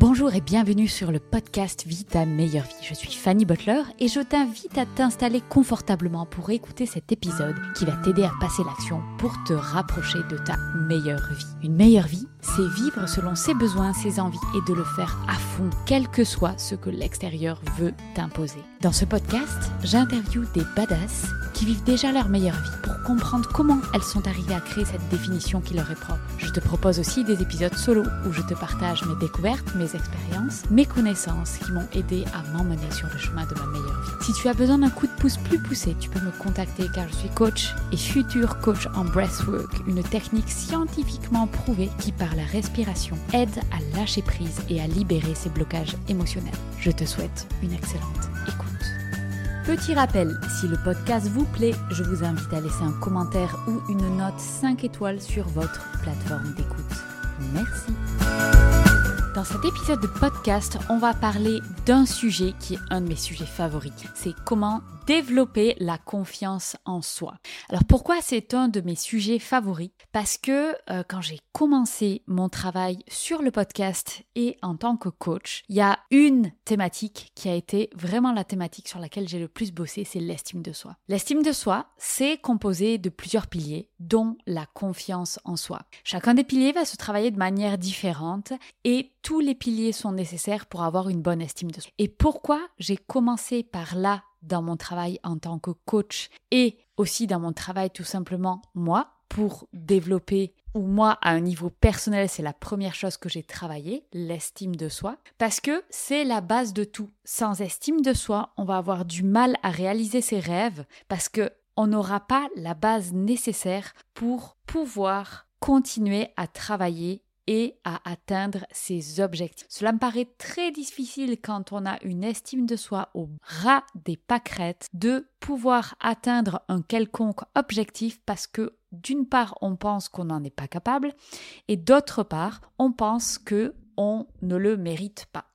Bonjour et bienvenue sur le podcast Vie ta meilleure vie. Je suis Fanny Butler et je t'invite à t'installer confortablement pour écouter cet épisode qui va t'aider à passer l'action pour te rapprocher de ta meilleure vie. Une meilleure vie, c'est vivre selon ses besoins, ses envies et de le faire à fond, quel que soit ce que l'extérieur veut t'imposer. Dans ce podcast, j'interviewe des badass qui vivent déjà leur meilleure vie pour comprendre comment elles sont arrivées à créer cette définition qui leur est propre. Je te propose aussi des épisodes solo où je te partage mes découvertes, mes expériences, mes connaissances qui m'ont aidé à m'emmener sur le chemin de ma meilleure vie. Si tu as besoin d'un coup de pouce plus poussé, tu peux me contacter car je suis coach et futur coach en breathwork, une technique scientifiquement prouvée qui par la respiration aide à lâcher prise et à libérer ses blocages émotionnels. Je te souhaite une excellente écoute. Petit rappel, si le podcast vous plaît, je vous invite à laisser un commentaire ou une note 5 étoiles sur votre plateforme d'écoute. Merci. Dans cet épisode de podcast, on va parler d'un sujet qui est un de mes sujets favoris. C'est comment développer la confiance en soi. Alors pourquoi c'est un de mes sujets favoris? Parce que euh, quand j'ai commencé mon travail sur le podcast et en tant que coach, il y a une thématique qui a été vraiment la thématique sur laquelle j'ai le plus bossé, c'est l'estime de soi. L'estime de soi, c'est composé de plusieurs piliers, dont la confiance en soi. Chacun des piliers va se travailler de manière différente et tous les piliers sont nécessaires pour avoir une bonne estime de soi. Et pourquoi j'ai commencé par là dans mon travail en tant que coach et aussi dans mon travail tout simplement moi pour développer ou moi à un niveau personnel c'est la première chose que j'ai travaillé l'estime de soi. Parce que c'est la base de tout. Sans estime de soi on va avoir du mal à réaliser ses rêves parce que on n'aura pas la base nécessaire pour pouvoir continuer à travailler et à atteindre ses objectifs. Cela me paraît très difficile quand on a une estime de soi au ras des pâquerettes de pouvoir atteindre un quelconque objectif parce que d'une part on pense qu'on n'en est pas capable et d'autre part on pense que on ne le mérite pas.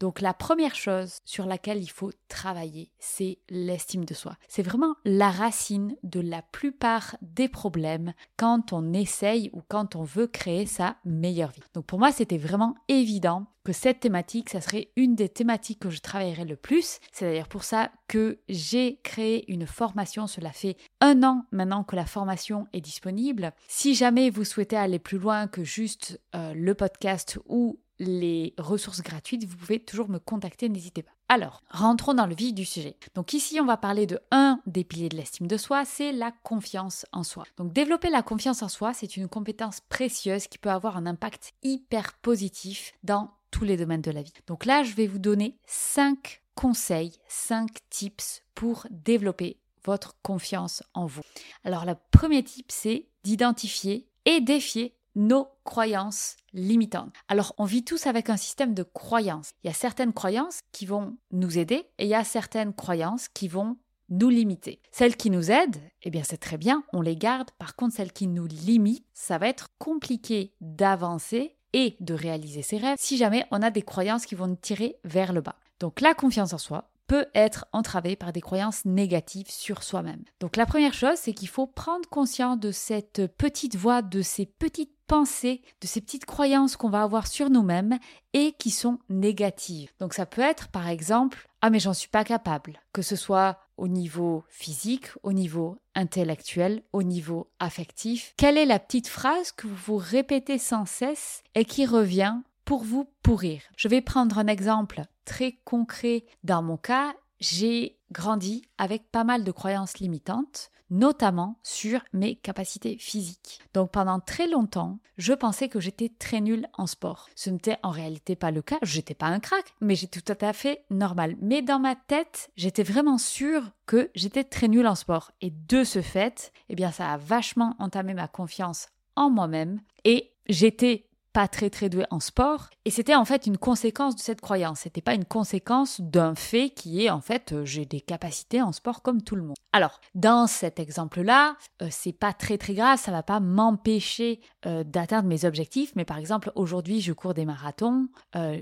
Donc la première chose sur laquelle il faut travailler, c'est l'estime de soi. C'est vraiment la racine de la plupart des problèmes quand on essaye ou quand on veut créer sa meilleure vie. Donc pour moi, c'était vraiment évident que cette thématique, ça serait une des thématiques que je travaillerais le plus. C'est d'ailleurs pour ça que j'ai créé une formation. Cela fait un an maintenant que la formation est disponible. Si jamais vous souhaitez aller plus loin que juste euh, le podcast ou les ressources gratuites, vous pouvez toujours me contacter, n'hésitez pas. Alors, rentrons dans le vif du sujet. Donc ici, on va parler de un des piliers de l'estime de soi, c'est la confiance en soi. Donc développer la confiance en soi, c'est une compétence précieuse qui peut avoir un impact hyper positif dans tous les domaines de la vie. Donc là, je vais vous donner 5 conseils, 5 tips pour développer votre confiance en vous. Alors le premier tip, c'est d'identifier et défier nos croyances limitantes. Alors, on vit tous avec un système de croyances. Il y a certaines croyances qui vont nous aider et il y a certaines croyances qui vont nous limiter. Celles qui nous aident, eh bien c'est très bien, on les garde. Par contre, celles qui nous limitent, ça va être compliqué d'avancer et de réaliser ses rêves si jamais on a des croyances qui vont nous tirer vers le bas. Donc la confiance en soi, peut être entravé par des croyances négatives sur soi-même. Donc la première chose, c'est qu'il faut prendre conscience de cette petite voix, de ces petites pensées, de ces petites croyances qu'on va avoir sur nous-mêmes et qui sont négatives. Donc ça peut être par exemple ah mais j'en suis pas capable, que ce soit au niveau physique, au niveau intellectuel, au niveau affectif Quelle est la petite phrase que vous vous répétez sans cesse et qui revient pour vous pourrir? Je vais prendre un exemple très concret dans mon cas. J'ai grandi avec pas mal de croyances limitantes notamment sur mes capacités physiques. Donc pendant très longtemps, je pensais que j'étais très nulle en sport. Ce n'était en réalité pas le cas, j'étais pas un crack, mais j'étais tout à fait normal. Mais dans ma tête, j'étais vraiment sûre que j'étais très nulle en sport. Et de ce fait, eh bien ça a vachement entamé ma confiance en moi-même et j'étais pas très très doué en sport. Et c'était en fait une conséquence de cette croyance. C'était pas une conséquence d'un fait qui est en fait euh, j'ai des capacités en sport comme tout le monde. Alors dans cet exemple là euh, c'est pas très très grave. Ça va pas m'empêcher euh, d'atteindre mes objectifs. Mais par exemple aujourd'hui je cours des marathons.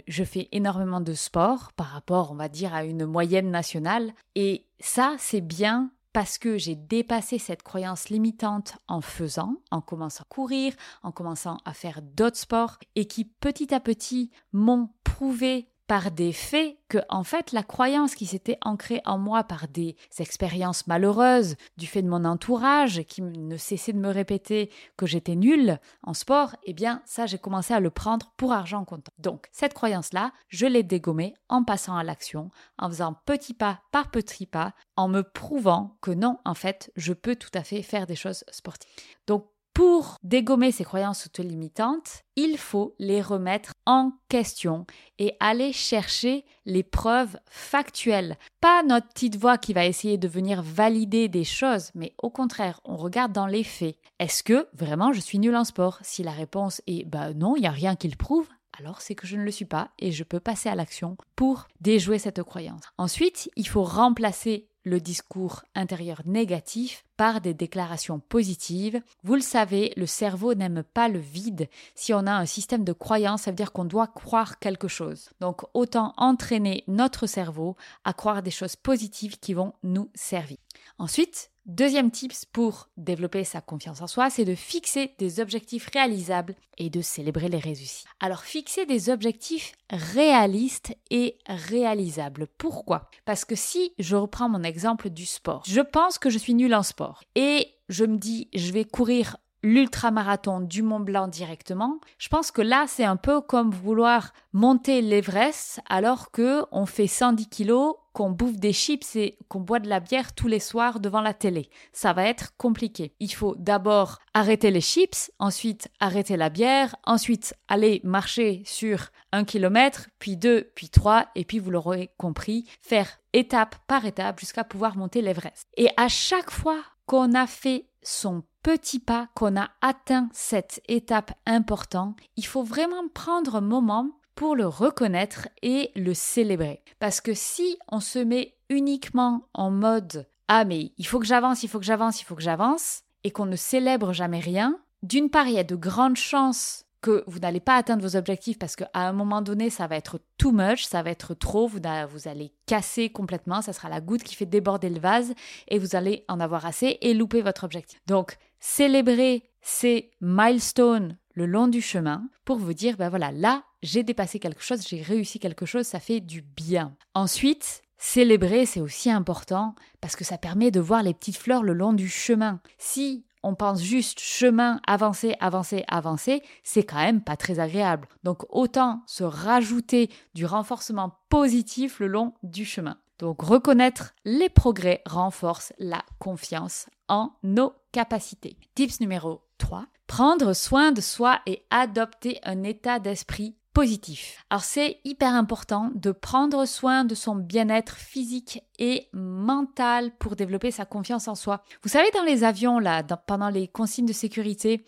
Je fais énormément de sport par rapport on va dire à une moyenne nationale. Et ça c'est bien parce que j'ai dépassé cette croyance limitante en faisant, en commençant à courir, en commençant à faire d'autres sports, et qui petit à petit m'ont prouvé par des faits que, en fait, la croyance qui s'était ancrée en moi par des expériences malheureuses, du fait de mon entourage qui ne cessait de me répéter que j'étais nulle en sport, eh bien, ça, j'ai commencé à le prendre pour argent comptant. Donc, cette croyance-là, je l'ai dégommée en passant à l'action, en faisant petit pas par petit pas, en me prouvant que non, en fait, je peux tout à fait faire des choses sportives. Donc, pour dégommer ces croyances auto-limitantes, il faut les remettre en question et aller chercher les preuves factuelles. Pas notre petite voix qui va essayer de venir valider des choses, mais au contraire, on regarde dans les faits. Est-ce que vraiment je suis nul en sport? Si la réponse est bah non, il n'y a rien qui le prouve, alors c'est que je ne le suis pas et je peux passer à l'action pour déjouer cette croyance. Ensuite, il faut remplacer le discours intérieur négatif par des déclarations positives. Vous le savez, le cerveau n'aime pas le vide. Si on a un système de croyance, ça veut dire qu'on doit croire quelque chose. Donc autant entraîner notre cerveau à croire des choses positives qui vont nous servir. Ensuite, Deuxième tips pour développer sa confiance en soi, c'est de fixer des objectifs réalisables et de célébrer les réussites. Alors fixer des objectifs réalistes et réalisables. Pourquoi? Parce que si je reprends mon exemple du sport, je pense que je suis nul en sport et je me dis je vais courir l'ultramarathon du Mont Blanc directement, je pense que là c'est un peu comme vouloir monter l'Everest alors que on fait 110 kilos, qu'on bouffe des chips et qu'on boit de la bière tous les soirs devant la télé. Ça va être compliqué. Il faut d'abord arrêter les chips, ensuite arrêter la bière, ensuite aller marcher sur un kilomètre, puis deux, puis trois, et puis vous l'aurez compris, faire étape par étape jusqu'à pouvoir monter l'Everest. Et à chaque fois qu'on a fait son petit pas, qu'on a atteint cette étape importante, il faut vraiment prendre un moment pour le reconnaître et le célébrer. Parce que si on se met uniquement en mode Ah mais il faut que j'avance, il faut que j'avance, il faut que j'avance, et qu'on ne célèbre jamais rien, d'une part il y a de grandes chances que vous n'allez pas atteindre vos objectifs parce qu'à un moment donné, ça va être too much, ça va être trop, vous, vous, allez casser complètement, ça sera la goutte qui fait déborder le vase et vous allez en avoir assez et louper votre objectif. Donc, célébrez ces milestones le long du chemin pour vous dire, ben voilà, là, j'ai dépassé quelque chose, j'ai réussi quelque chose, ça fait du bien. Ensuite, célébrer, c'est aussi important parce que ça permet de voir les petites fleurs le long du chemin. Si on pense juste chemin, avancer, avancer, avancer, c'est quand même pas très agréable. Donc autant se rajouter du renforcement positif le long du chemin. Donc reconnaître les progrès renforce la confiance en nos capacités. Tips numéro 3. Prendre soin de soi et adopter un état d'esprit positif. Alors c'est hyper important de prendre soin de son bien-être physique et mental pour développer sa confiance en soi. Vous savez dans les avions là, pendant les consignes de sécurité,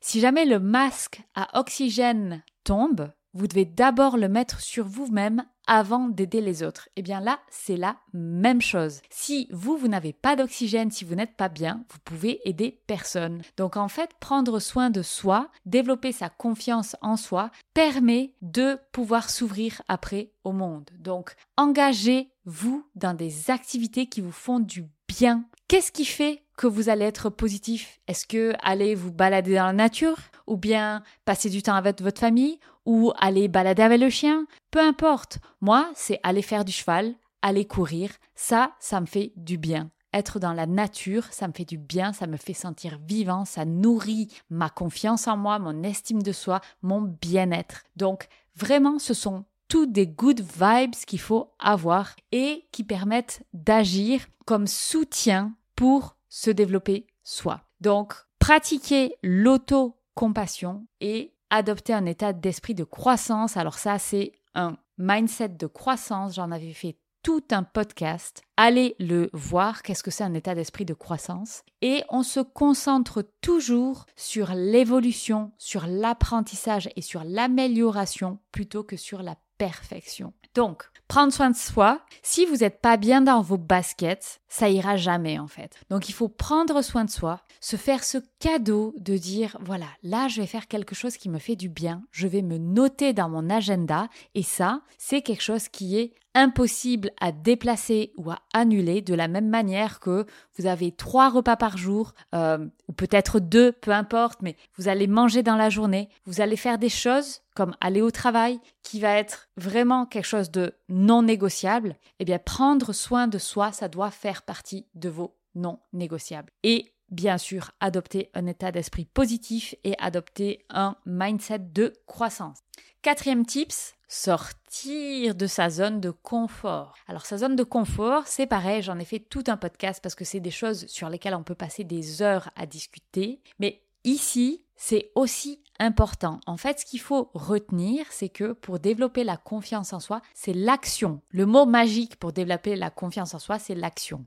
si jamais le masque à oxygène tombe, vous devez d'abord le mettre sur vous-même avant d'aider les autres. Et eh bien là, c'est la même chose. Si vous, vous n'avez pas d'oxygène, si vous n'êtes pas bien, vous pouvez aider personne. Donc en fait, prendre soin de soi, développer sa confiance en soi, permet de pouvoir s'ouvrir après au monde. Donc engagez-vous dans des activités qui vous font du bien. Qu'est-ce qui fait que vous allez être positif Est-ce que aller vous balader dans la nature ou bien passer du temps avec votre famille ou aller balader avec le chien? Peu importe. Moi, c'est aller faire du cheval, aller courir. Ça, ça me fait du bien. être dans la nature, ça me fait du bien, ça me fait sentir vivant, ça nourrit ma confiance en moi, mon estime de soi, mon bien-être. Donc vraiment, ce sont toutes des good vibes qu'il faut avoir et qui permettent d'agir comme soutien pour se développer soi. Donc, pratiquer l'auto-compassion et adopter un état d'esprit de croissance. Alors ça, c'est un mindset de croissance. J'en avais fait tout un podcast. Allez le voir, qu'est-ce que c'est un état d'esprit de croissance? Et on se concentre toujours sur l'évolution, sur l'apprentissage et sur l'amélioration plutôt que sur la perfection. Donc, prendre soin de soi, si vous n'êtes pas bien dans vos baskets, ça ira jamais en fait. Donc il faut prendre soin de soi, se faire ce cadeau de dire voilà, là je vais faire quelque chose qui me fait du bien, je vais me noter dans mon agenda. Et ça, c'est quelque chose qui est impossible à déplacer ou à annuler de la même manière que vous avez trois repas par jour, euh, ou peut-être deux, peu importe, mais vous allez manger dans la journée, vous allez faire des choses comme aller au travail, qui va être vraiment quelque chose de non négociable, eh bien prendre soin de soi, ça doit faire partie de vos non négociables. Et bien sûr, adopter un état d'esprit positif et adopter un mindset de croissance. Quatrième tips, sortir de sa zone de confort. Alors sa zone de confort, c'est pareil, j'en ai fait tout un podcast parce que c'est des choses sur lesquelles on peut passer des heures à discuter, mais ici, c'est aussi important. En fait, ce qu'il faut retenir, c'est que pour développer la confiance en soi, c'est l'action. Le mot magique pour développer la confiance en soi, c'est l'action.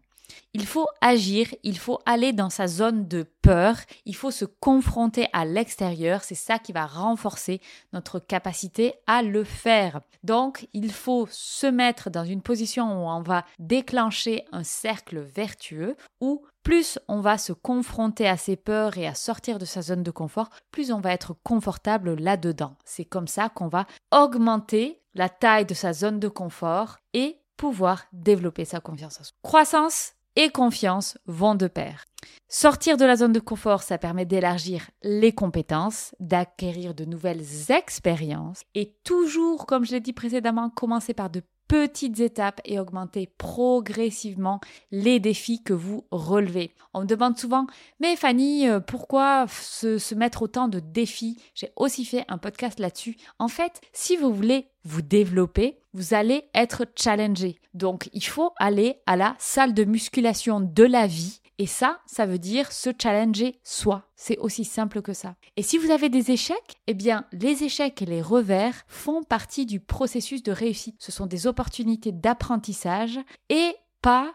Il faut agir, il faut aller dans sa zone de peur, il faut se confronter à l'extérieur, c'est ça qui va renforcer notre capacité à le faire. Donc, il faut se mettre dans une position où on va déclencher un cercle vertueux où plus on va se confronter à ses peurs et à sortir de sa zone de confort, plus on va être confortable là-dedans. C'est comme ça qu'on va augmenter la taille de sa zone de confort et pouvoir développer sa confiance en soi. Croissance et confiance vont de pair. Sortir de la zone de confort, ça permet d'élargir les compétences, d'acquérir de nouvelles expériences et toujours, comme je l'ai dit précédemment, commencer par de petites étapes et augmenter progressivement les défis que vous relevez. On me demande souvent, mais Fanny, euh, pourquoi se, mettre autant de défis? J'ai aussi fait un podcast là-dessus. En fait, si vous voulez vous développer, vous allez être challengé. Donc, il faut aller à la salle de musculation de la vie et ça, ça veut dire se challenger soi. C'est aussi simple que ça. Et si vous avez des échecs, eh bien, les échecs et les revers font partie du processus de réussite. Ce sont des opportunités d'apprentissage et pas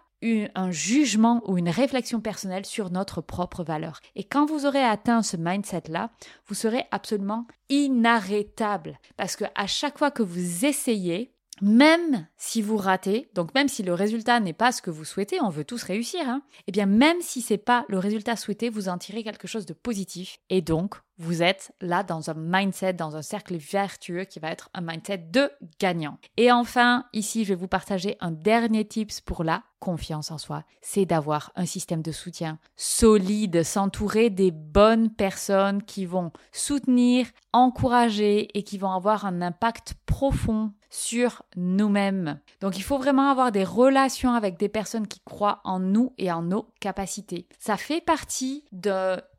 un jugement ou une réflexion personnelle sur notre propre valeur. Et quand vous aurez atteint ce mindset-là, vous serez absolument inarrêtable. Parce que à chaque fois que vous essayez, même si vous ratez, donc même si le résultat n'est pas ce que vous souhaitez, on veut tous réussir, hein, eh bien même si c'est pas le résultat souhaité, vous en tirez quelque chose de positif. Et donc vous êtes là dans un mindset, dans un cercle vertueux qui va être un mindset de gagnant. Et enfin, ici, je vais vous partager un dernier tips pour la confiance en soi, c'est d'avoir un système de soutien solide, s'entourer des bonnes personnes qui vont soutenir, encourager et qui vont avoir un impact profond sur nous-mêmes. Donc il faut vraiment avoir des relations avec des personnes qui croient en nous et en nos capacités. Ça fait partie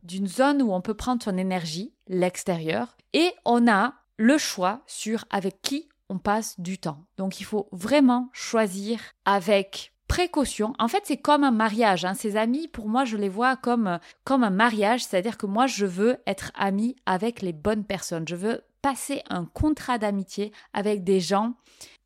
d'une zone où on peut prendre son énergie, l'extérieur, et on a le choix sur avec qui on passe du temps. Donc il faut vraiment choisir avec précaution. En fait, c'est comme un mariage. Hein. Ces amis, pour moi, je les vois comme, comme un mariage, c'est-à-dire que moi, je veux être ami avec les bonnes personnes. Je veux passer un contrat d'amitié avec des gens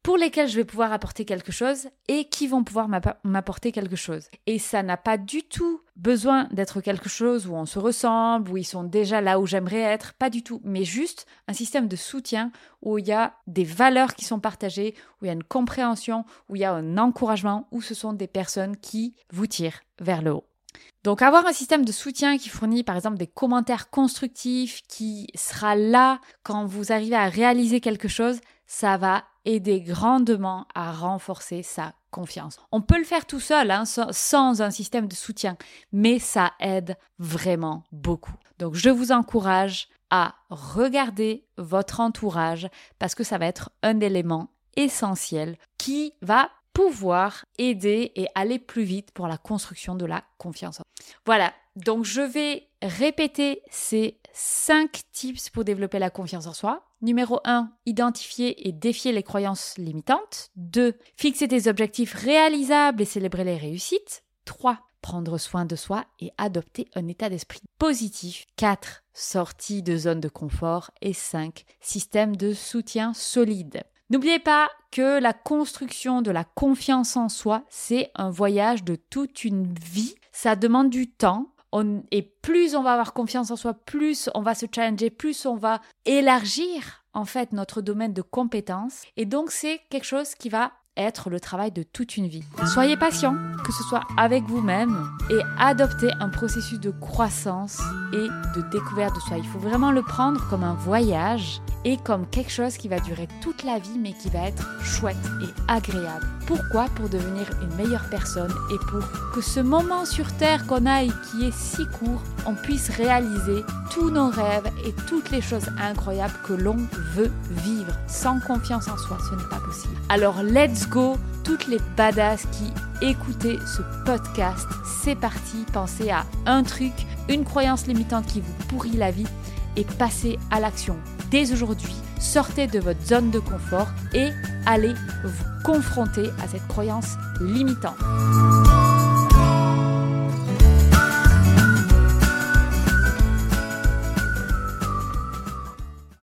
pour lesquels je vais pouvoir apporter quelque chose et qui vont pouvoir m'apporter quelque chose. Et ça n'a pas du tout besoin d'être quelque chose où on se ressemble, où ils sont déjà là où j'aimerais être, pas du tout, mais juste un système de soutien où il y a des valeurs qui sont partagées, où il y a une compréhension, où il y a un encouragement, où ce sont des personnes qui vous tirent vers le haut. Donc avoir un système de soutien qui fournit par exemple des commentaires constructifs, qui sera là quand vous arrivez à réaliser quelque chose, ça va aider grandement à renforcer sa confiance. On peut le faire tout seul, hein, sans un système de soutien, mais ça aide vraiment beaucoup. Donc je vous encourage à regarder votre entourage parce que ça va être un élément essentiel qui va pouvoir aider et aller plus vite pour la construction de la confiance. Voilà, donc je vais répéter ces 5 tips pour développer la confiance en soi. Numéro 1, identifier et défier les croyances limitantes. 2, fixer des objectifs réalisables et célébrer les réussites. 3, prendre soin de soi et adopter un état d'esprit positif. 4. Sortie de zone de confort. Et 5. Système de soutien solide. N'oubliez pas que la construction de la confiance en soi, c'est un voyage de toute une vie. Ça demande du temps. Et plus on va avoir confiance en soi, plus on va se challenger, plus on va élargir en fait notre domaine de compétences. Et donc c'est quelque chose qui va être le travail de toute une vie. Soyez patient, que ce soit avec vous-même, et adoptez un processus de croissance et de découverte de soi. Il faut vraiment le prendre comme un voyage et comme quelque chose qui va durer toute la vie, mais qui va être chouette et agréable. Pourquoi? Pour devenir une meilleure personne et pour que ce moment sur Terre qu'on a et qui est si court, on puisse réaliser tous nos rêves et toutes les choses incroyables que l'on veut vivre. Sans confiance en soi, ce n'est pas possible. Alors let's go, toutes les badass qui écoutez ce podcast. C'est parti, pensez à un truc, une croyance limitante qui vous pourrit la vie et passez à l'action dès aujourd'hui. Sortez de votre zone de confort et allez vous confronter à cette croyance limitante.